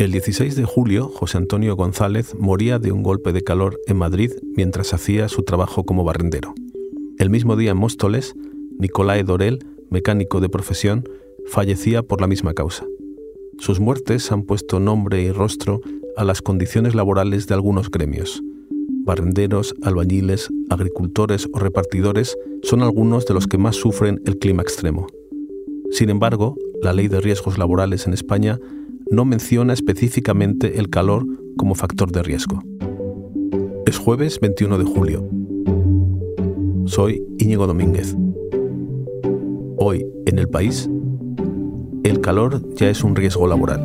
El 16 de julio, José Antonio González moría de un golpe de calor en Madrid mientras hacía su trabajo como barrendero. El mismo día en Móstoles, Nicolae Dorel, mecánico de profesión, fallecía por la misma causa. Sus muertes han puesto nombre y rostro a las condiciones laborales de algunos gremios. Barrenderos, albañiles, agricultores o repartidores son algunos de los que más sufren el clima extremo. Sin embargo, la ley de riesgos laborales en España no menciona específicamente el calor como factor de riesgo. Es jueves 21 de julio. Soy Íñigo Domínguez. Hoy, en el país, el calor ya es un riesgo laboral.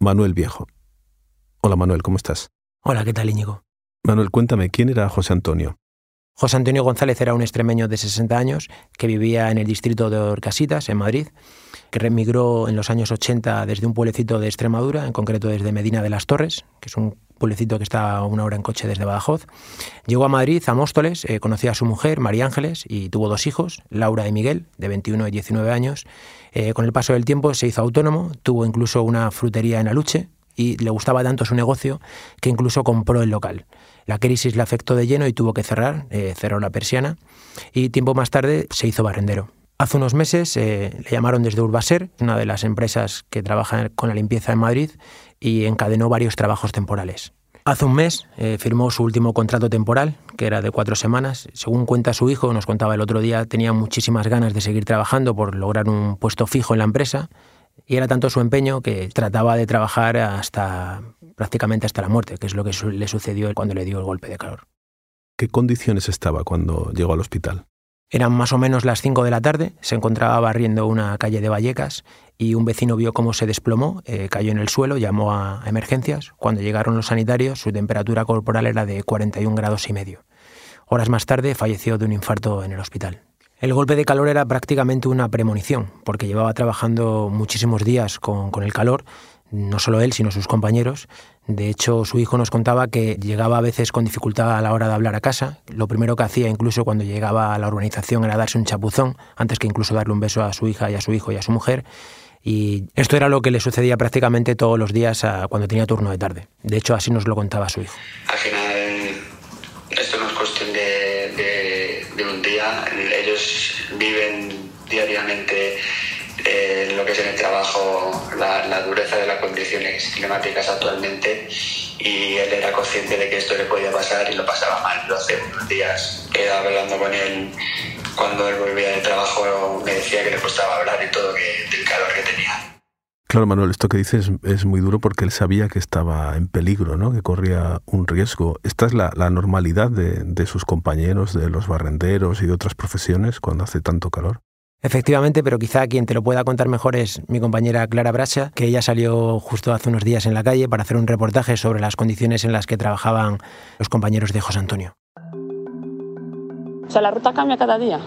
Manuel Viejo. Hola Manuel, ¿cómo estás? Hola, ¿qué tal Íñigo? Manuel, cuéntame, ¿quién era José Antonio? José Antonio González era un extremeño de 60 años que vivía en el distrito de Orcasitas, en Madrid, que remigró en los años 80 desde un pueblecito de Extremadura, en concreto desde Medina de las Torres, que es un pueblecito que está a una hora en coche desde Badajoz. Llegó a Madrid, a Móstoles, eh, conoció a su mujer, María Ángeles, y tuvo dos hijos, Laura y Miguel, de 21 y 19 años. Eh, con el paso del tiempo se hizo autónomo, tuvo incluso una frutería en Aluche, y le gustaba tanto su negocio que incluso compró el local. La crisis le afectó de lleno y tuvo que cerrar, eh, cerró la persiana y tiempo más tarde se hizo barrendero. Hace unos meses eh, le llamaron desde Urbaser, una de las empresas que trabaja con la limpieza en Madrid, y encadenó varios trabajos temporales. Hace un mes eh, firmó su último contrato temporal, que era de cuatro semanas. Según cuenta su hijo, nos contaba el otro día, tenía muchísimas ganas de seguir trabajando por lograr un puesto fijo en la empresa y era tanto su empeño que trataba de trabajar hasta prácticamente hasta la muerte, que es lo que le sucedió cuando le dio el golpe de calor. ¿Qué condiciones estaba cuando llegó al hospital? Eran más o menos las 5 de la tarde, se encontraba barriendo una calle de Vallecas y un vecino vio cómo se desplomó, eh, cayó en el suelo, llamó a emergencias. Cuando llegaron los sanitarios, su temperatura corporal era de 41 grados y medio. Horas más tarde falleció de un infarto en el hospital. El golpe de calor era prácticamente una premonición, porque llevaba trabajando muchísimos días con, el calor, no solo él, sino sus compañeros. De hecho, su hijo nos contaba que llegaba a veces con dificultad a la hora de hablar a casa. Lo primero que hacía incluso cuando llegaba a la urbanización era darse un chapuzón, antes que incluso darle un beso a su hija y a su hijo y a su mujer. Y esto era lo que le sucedía prácticamente todos los días cuando tenía turno de tarde. De hecho, así nos lo contaba su hijo. Trabajo la, dureza de las condiciones climáticas actualmente y él era consciente de que esto le podía pasar y lo pasaba mal. Lo hace unos días quedaba hablando con él cuando él volvía de trabajo me decía que le costaba hablar y todo que, del calor que tenía. Claro, Manuel, esto que dices es muy duro porque él sabía que estaba en peligro, ¿no? que corría un riesgo. ¿Esta es la, normalidad de, de, sus compañeros, de los barrenderos y de otras profesiones cuando hace tanto calor? Efectivamente, pero quizá quien te lo pueda contar mejor es mi compañera Clara Bracha, que ella salió justo hace unos días en la calle para hacer un reportaje sobre las condiciones en las que trabajaban los compañeros de José Antonio. O sea, la ruta cambia cada día,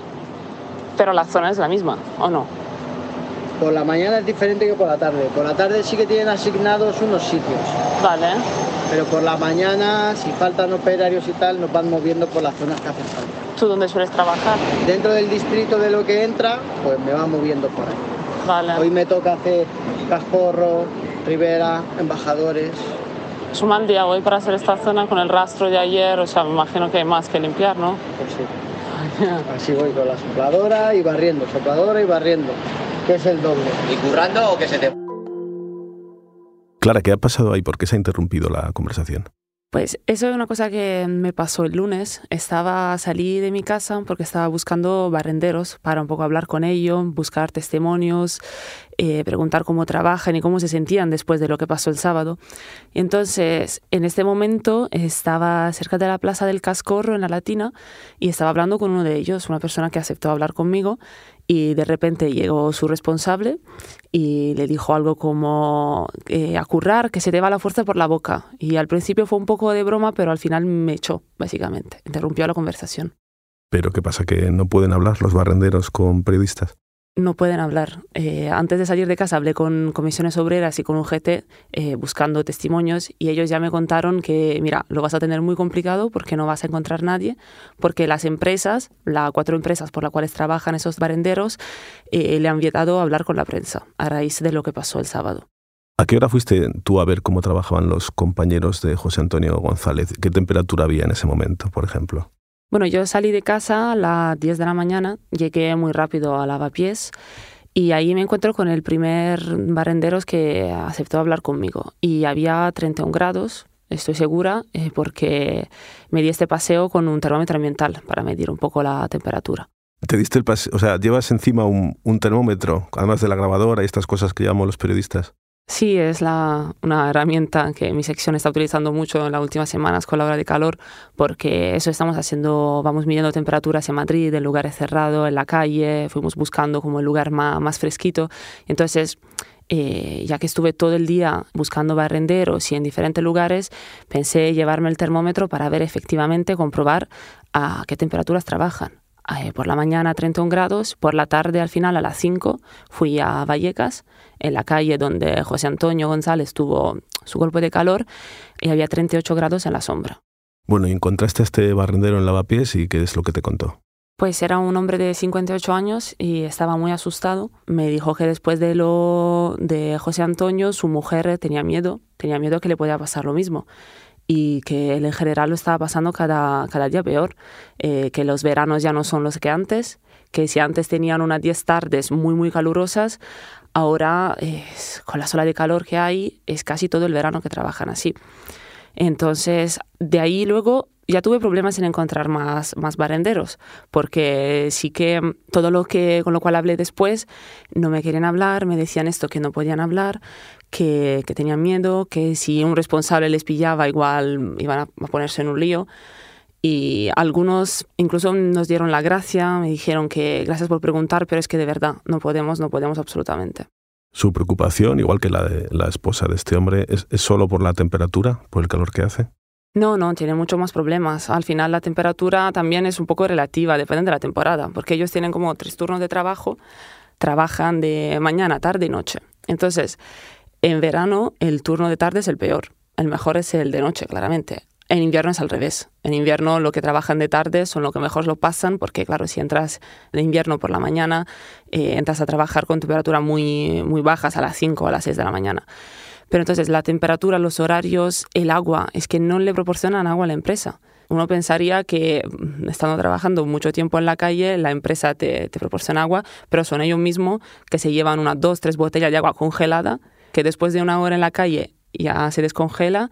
pero la zona es la misma, ¿o no? Por la mañana es diferente que por la tarde. Por la tarde sí que tienen asignados unos sitios. Vale. Pero por la mañana, si faltan operarios y tal, nos van moviendo por las zonas que hacen falta. ¿Tú dónde sueles trabajar? Dentro del distrito de lo que entra, pues me van moviendo por ahí. Vale. Hoy me toca hacer Casporro, Rivera, Embajadores. Es un mal día hoy para hacer esta zona con el rastro de ayer, o sea, me imagino que hay más que limpiar, ¿no? Pues sí. Así voy con la sopladora y barriendo, sopladora y barriendo que es el doble. ¿Y currando o que se te... Clara, ¿qué ha pasado ahí? ¿Por qué se ha interrumpido la conversación? Pues eso es una cosa que me pasó el lunes. Estaba, salí de mi casa porque estaba buscando barrenderos para un poco hablar con ellos, buscar testimonios eh, preguntar cómo trabajan y cómo se sentían después de lo que pasó el sábado. Y entonces, en este momento estaba cerca de la Plaza del Cascorro, en la Latina, y estaba hablando con uno de ellos, una persona que aceptó hablar conmigo, y de repente llegó su responsable y le dijo algo como eh, a currar, que se te va la fuerza por la boca. Y al principio fue un poco de broma, pero al final me echó, básicamente. Interrumpió la conversación. ¿Pero qué pasa? ¿Que no pueden hablar los barrenderos con periodistas? No pueden hablar. Eh, antes de salir de casa hablé con comisiones obreras y con UGT eh, buscando testimonios y ellos ya me contaron que, mira, lo vas a tener muy complicado porque no vas a encontrar nadie, porque las empresas, las cuatro empresas por las cuales trabajan esos barenderos, eh, le han vietado hablar con la prensa a raíz de lo que pasó el sábado. ¿A qué hora fuiste tú a ver cómo trabajaban los compañeros de José Antonio González? ¿Qué temperatura había en ese momento, por ejemplo? Bueno, yo salí de casa a las 10 de la mañana, llegué muy rápido a lavapiés y ahí me encuentro con el primer barrenderos que aceptó hablar conmigo. Y había 31 grados, estoy segura, eh, porque me di este paseo con un termómetro ambiental para medir un poco la temperatura. ¿Te diste el paseo? O sea, llevas encima un, un termómetro, además de la grabadora y estas cosas que llamamos los periodistas. Sí, es una herramienta que mi sección está utilizando mucho en las últimas semanas con la hora de calor, porque eso estamos haciendo, vamos midiendo temperaturas en Madrid, en lugares cerrados, en la calle, fuimos buscando como el lugar más, fresquito. Entonces, eh, ya que estuve todo el día buscando barrenderos y en diferentes lugares, pensé llevarme el termómetro para ver efectivamente, comprobar a qué temperaturas trabajan. Eh, por la mañana 31 grados, por la tarde al final a las 5 fui a Vallecas, en la calle donde José Antonio González tuvo su golpe de calor y había 38 grados en la sombra. Bueno, y encontraste a este barrendero en lavapiés y qué es lo que te contó. Pues era un hombre de 58 años y estaba muy asustado. Me dijo que después de lo de José Antonio, su mujer tenía miedo, tenía miedo que le podía pasar lo mismo y que él en general lo estaba pasando cada, cada día peor, eh, que los veranos ya no son los que antes, que si antes tenían unas 10 tardes muy, muy calurosas, ahora con la sola de calor que hay es casi todo el verano que trabajan así. Entonces, de ahí luego ya tuve problemas en encontrar más, más barenderos, porque sí que todo lo que con lo cual hablé después no me querían hablar, me decían esto que no podían hablar, que, que tenían miedo, que si un responsable les pillaba igual iban a, ponerse en un lío. Y algunos incluso nos dieron la gracia, me dijeron que gracias por preguntar, pero es que de verdad no podemos, no podemos absolutamente. Su preocupación, igual que la de la esposa de este hombre, ¿es, es solo por la temperatura, por el calor que hace? No, no, tiene mucho más problemas. Al final la temperatura también es un poco relativa, depende de la temporada, porque ellos tienen como tres turnos de trabajo, trabajan de mañana, tarde y noche. Entonces, en verano el turno de tarde es el peor, el mejor es el de noche, claramente. En invierno es al revés. En invierno lo que trabajan de tarde son lo que mejor lo pasan, porque claro, si entras de invierno por la mañana, eh, entras a trabajar con temperaturas muy, muy bajas a las 5 o a las 6 de la mañana. Pero entonces la temperatura, los horarios, el agua, es que no le proporcionan agua a la empresa. Uno pensaría que mm, estando trabajando mucho tiempo en la calle, la empresa te, te proporciona agua, pero son ellos mismos que se llevan unas dos, tres botellas de agua congelada, que después de una hora en la calle ya se descongela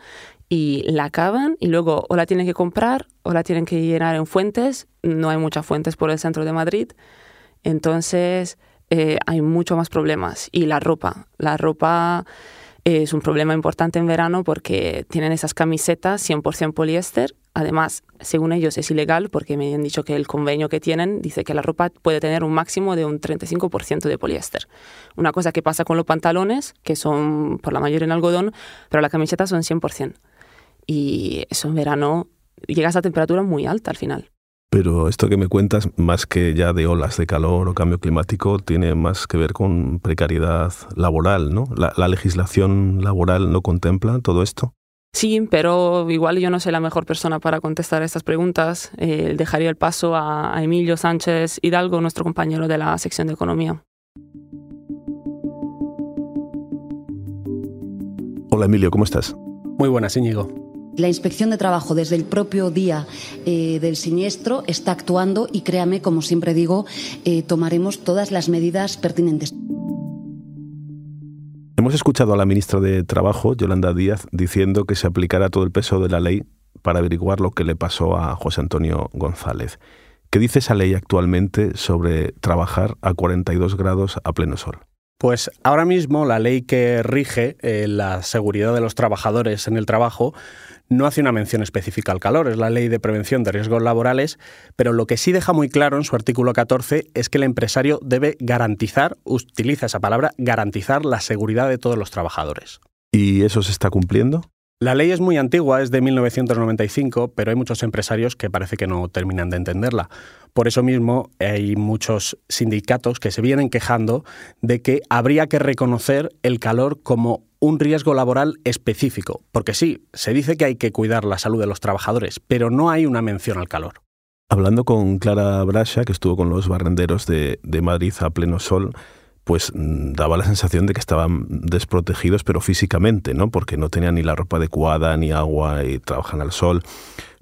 y la acaban y luego o la tienen que comprar o la tienen que llenar en fuentes. No hay muchas fuentes por el centro de Madrid. Entonces eh, hay mucho más problemas. Y la ropa. La ropa es un problema importante en verano porque tienen esas camisetas 100% poliéster. Además, según ellos es ilegal porque me han dicho que el convenio que tienen dice que la ropa puede tener un máximo de un 35% de poliéster. Una cosa que pasa con los pantalones, que son por la mayoría en algodón, pero las camisetas son 100%. Y eso en verano llega a esa temperatura muy alta al final. Pero esto que me cuentas, más que ya de olas de calor o cambio climático, tiene más que ver con precariedad laboral, ¿no? ¿La, legislación laboral no contempla todo esto? Sí, pero igual yo no soy la mejor persona para contestar estas preguntas. Eh, dejaría el paso a, a Emilio Sánchez Hidalgo, nuestro compañero de la sección de Economía. Hola Emilio, ¿cómo estás? Muy buenas, Íñigo. La inspección de trabajo desde el propio día eh, del siniestro está actuando y créame, como siempre digo, eh, tomaremos todas las medidas pertinentes. Hemos escuchado a la ministra de Trabajo, Yolanda Díaz, diciendo que se aplicará todo el peso de la ley para averiguar lo que le pasó a José Antonio González. ¿Qué dice esa ley actualmente sobre trabajar a 42 grados a pleno sol? Pues ahora mismo la ley que rige eh, la seguridad de los trabajadores en el trabajo no hace una mención específica al calor, es la ley de prevención de riesgos laborales, pero lo que sí deja muy claro en su artículo 14 es que el empresario debe garantizar, utiliza esa palabra, garantizar la seguridad de todos los trabajadores. ¿Y eso se está cumpliendo? La ley es muy antigua, es de 1995, pero hay muchos empresarios que parece que no terminan de entenderla. Por eso mismo hay muchos sindicatos que se vienen quejando de que habría que reconocer el calor como un riesgo laboral específico, porque sí, se dice que hay que cuidar la salud de los trabajadores, pero no hay una mención al calor. Hablando con Clara Brasha, que estuvo con los barrenderos de, de Madrid a pleno sol, pues mm, daba la sensación de que estaban desprotegidos, pero físicamente, ¿no? Porque no tenían ni la ropa adecuada, ni agua y trabajan al sol.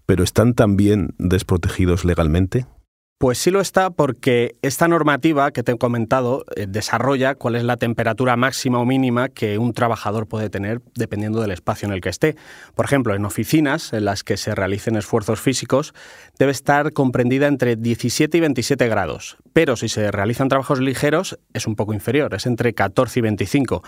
Pero están también desprotegidos legalmente. Pues sí lo está porque esta normativa que te he comentado eh, desarrolla cuál es la temperatura máxima o mínima que un trabajador puede tener dependiendo del espacio en el que esté. Por ejemplo, en oficinas en las que se realicen esfuerzos físicos debe estar comprendida entre 17 y 27 grados, pero si se realizan trabajos ligeros es un poco inferior, es entre 14 y 25.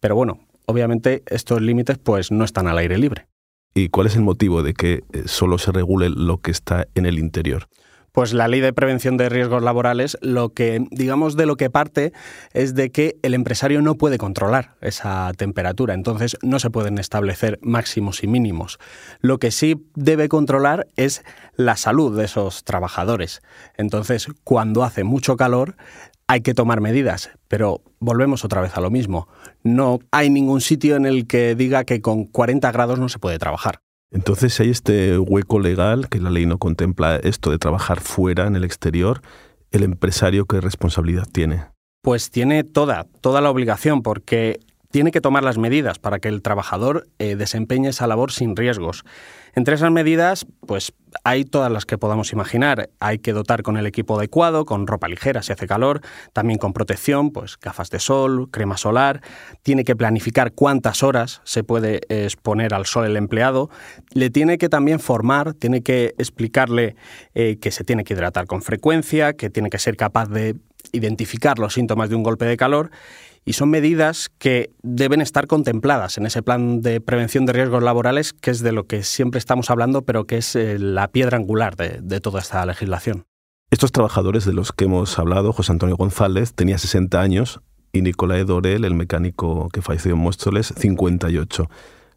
Pero bueno, obviamente estos límites pues no están al aire libre. ¿Y cuál es el motivo de que eh, solo se regule lo que está en el interior? Pues la ley de prevención de riesgos laborales lo que, digamos, de lo que parte es de que el empresario no puede controlar esa temperatura, entonces no se pueden establecer máximos y mínimos. Lo que sí debe controlar es la salud de esos trabajadores. Entonces, cuando hace mucho calor, hay que tomar medidas, pero volvemos otra vez a lo mismo. No hay ningún sitio en el que diga que con 40 grados no se puede trabajar. Entonces hay este hueco legal, que la ley no contempla esto de trabajar fuera, en el exterior, el empresario qué responsabilidad tiene. Pues tiene toda, toda la obligación, porque tiene que tomar las medidas para que el trabajador eh, desempeñe esa labor sin riesgos. Entre esas medidas, pues hay todas las que podamos imaginar. Hay que dotar con el equipo adecuado, con ropa ligera si hace calor, también con protección, pues gafas de sol, crema solar. Tiene que planificar cuántas horas se puede exponer al sol el empleado. Le tiene que también formar, tiene que explicarle eh, que se tiene que hidratar con frecuencia, que tiene que ser capaz de identificar los síntomas de un golpe de calor y son medidas que deben estar contempladas en ese plan de prevención de riesgos laborales, que es de lo que siempre estamos hablando, pero que es eh, la piedra angular de, toda esta legislación. Estos trabajadores de los que hemos hablado, José Antonio González tenía 60 años y Nicolás Dorel, el mecánico que falleció en Móstoles, 58.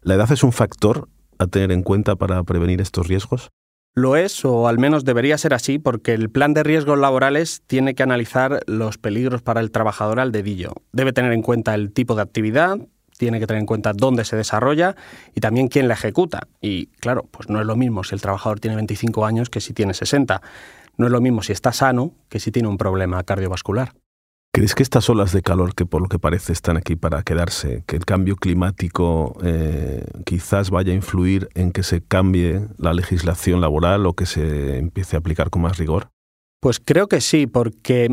¿La edad es un factor a tener en cuenta para prevenir estos riesgos? Lo es, o al menos debería ser así, porque el plan de riesgos laborales tiene que analizar los peligros para el trabajador al dedillo. Debe tener en cuenta el tipo de actividad, tiene que tener en cuenta dónde se desarrolla y también quién la ejecuta. Y claro, pues no es lo mismo si el trabajador tiene 25 años que si tiene 60. No es lo mismo si está sano que si tiene un problema cardiovascular. ¿Crees que estas olas de calor, que por lo que parece están aquí para quedarse, que el cambio climático eh, quizás vaya a influir en que se cambie la legislación laboral o que se empiece a aplicar con más rigor? Pues creo que sí, porque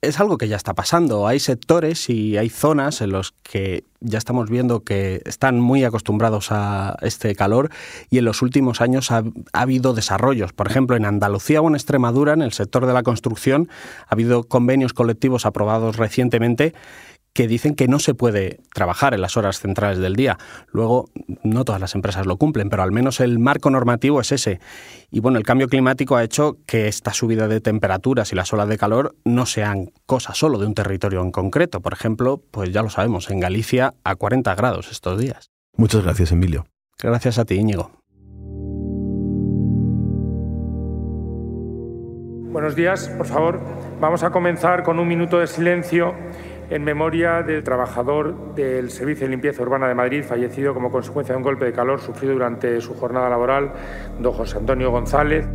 es algo que ya está pasando. Hay sectores y hay zonas en los que ya estamos viendo que están muy acostumbrados a este calor y en los últimos años ha, habido desarrollos. Por ejemplo, en Andalucía o en Extremadura, en el sector de la construcción, ha habido convenios colectivos aprobados recientemente que dicen que no se puede trabajar en las horas centrales del día. Luego, no todas las empresas lo cumplen, pero al menos el marco normativo es ese. Y bueno, el cambio climático ha hecho que esta subida de temperaturas y las olas de calor no sean cosa solo de un territorio en concreto. Por ejemplo, pues ya lo sabemos, en Galicia a 40 grados estos días. Muchas gracias, Emilio. Gracias a ti, Íñigo. Buenos días, por favor. Vamos a comenzar con un minuto de silencio en memoria del trabajador del Servicio de Limpieza Urbana de Madrid, fallecido como consecuencia de un golpe de calor sufrido durante su jornada laboral, don José Antonio González.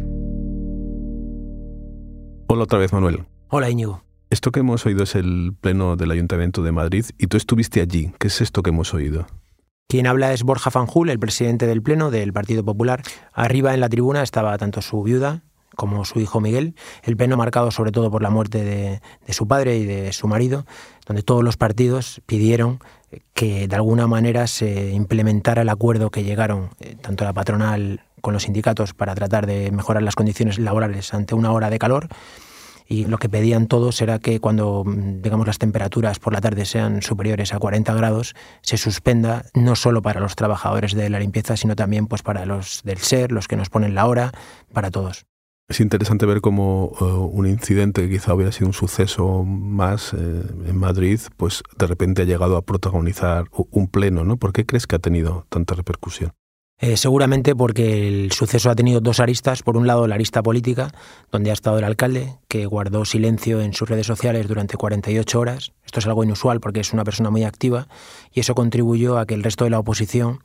Hola otra vez, Manuel. Hola, Íñigo. Esto que hemos oído es el pleno del Ayuntamiento de Madrid y tú estuviste allí. ¿Qué es esto que hemos oído? Quien habla es Borja Fanjul, el presidente del Pleno del Partido Popular. Arriba en la tribuna estaba tanto su viuda, como su hijo Miguel, el pleno marcado sobre todo por la muerte de, su padre y de su marido, donde todos los partidos pidieron que de alguna manera se implementara el acuerdo que llegaron eh, tanto la patronal con los sindicatos para tratar de mejorar las condiciones laborales ante una hora de calor y lo que pedían todos era que cuando digamos las temperaturas por la tarde sean superiores a 40 grados se suspenda no solo para los trabajadores de la limpieza sino también pues para los del SER, los que nos ponen la hora, para todos. Es interesante ver cómo eh, un incidente que quizá hubiera sido un suceso más eh, en Madrid, pues de repente ha llegado a protagonizar un pleno, ¿no? ¿Por qué crees que ha tenido tanta repercusión? Eh, seguramente porque el suceso ha tenido dos aristas. Por un lado, la arista política, donde ha estado el alcalde, que guardó silencio en sus redes sociales durante 48 horas. Esto es algo inusual porque es una persona muy activa y eso contribuyó a que el resto de la oposición,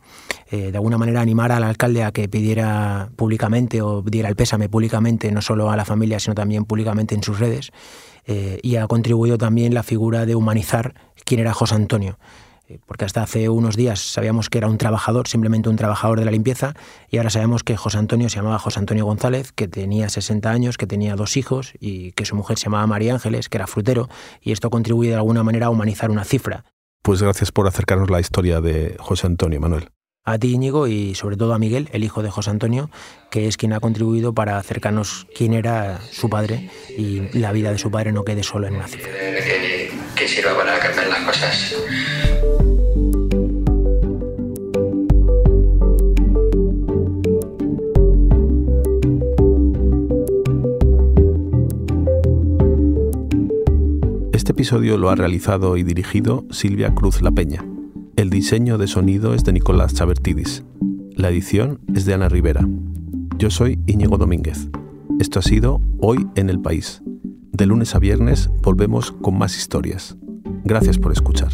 eh, de alguna manera, animara al alcalde a que pidiera públicamente o diera el pésame públicamente, no solo a la familia, sino también públicamente en sus redes. Eh, y ha contribuido también la figura de humanizar quién era José Antonio. Eh, porque hasta hace unos días sabíamos que era un trabajador, simplemente un trabajador de la limpieza, y ahora sabemos que José Antonio se llamaba José Antonio González, que tenía 60 años, que tenía dos hijos y que su mujer se llamaba María Ángeles, que era frutero, y esto contribuye de alguna manera a humanizar una cifra. Pues gracias por acercarnos la historia de José Antonio, Manuel. A ti, Íñigo, y sobre todo a Miguel, el hijo de José Antonio, que es quien ha contribuido para acercarnos quién era su padre y la vida de su padre no quede solo en una cifra. Que, sirva para cambiar las cosas. Este episodio lo ha realizado y dirigido Silvia Cruz La Peña. El diseño de sonido es de Nicolás Chabertidis. La edición es de Ana Rivera. Yo soy Íñigo Domínguez. Esto ha sido Hoy en el País. De lunes a viernes volvemos con más historias. Gracias por escuchar.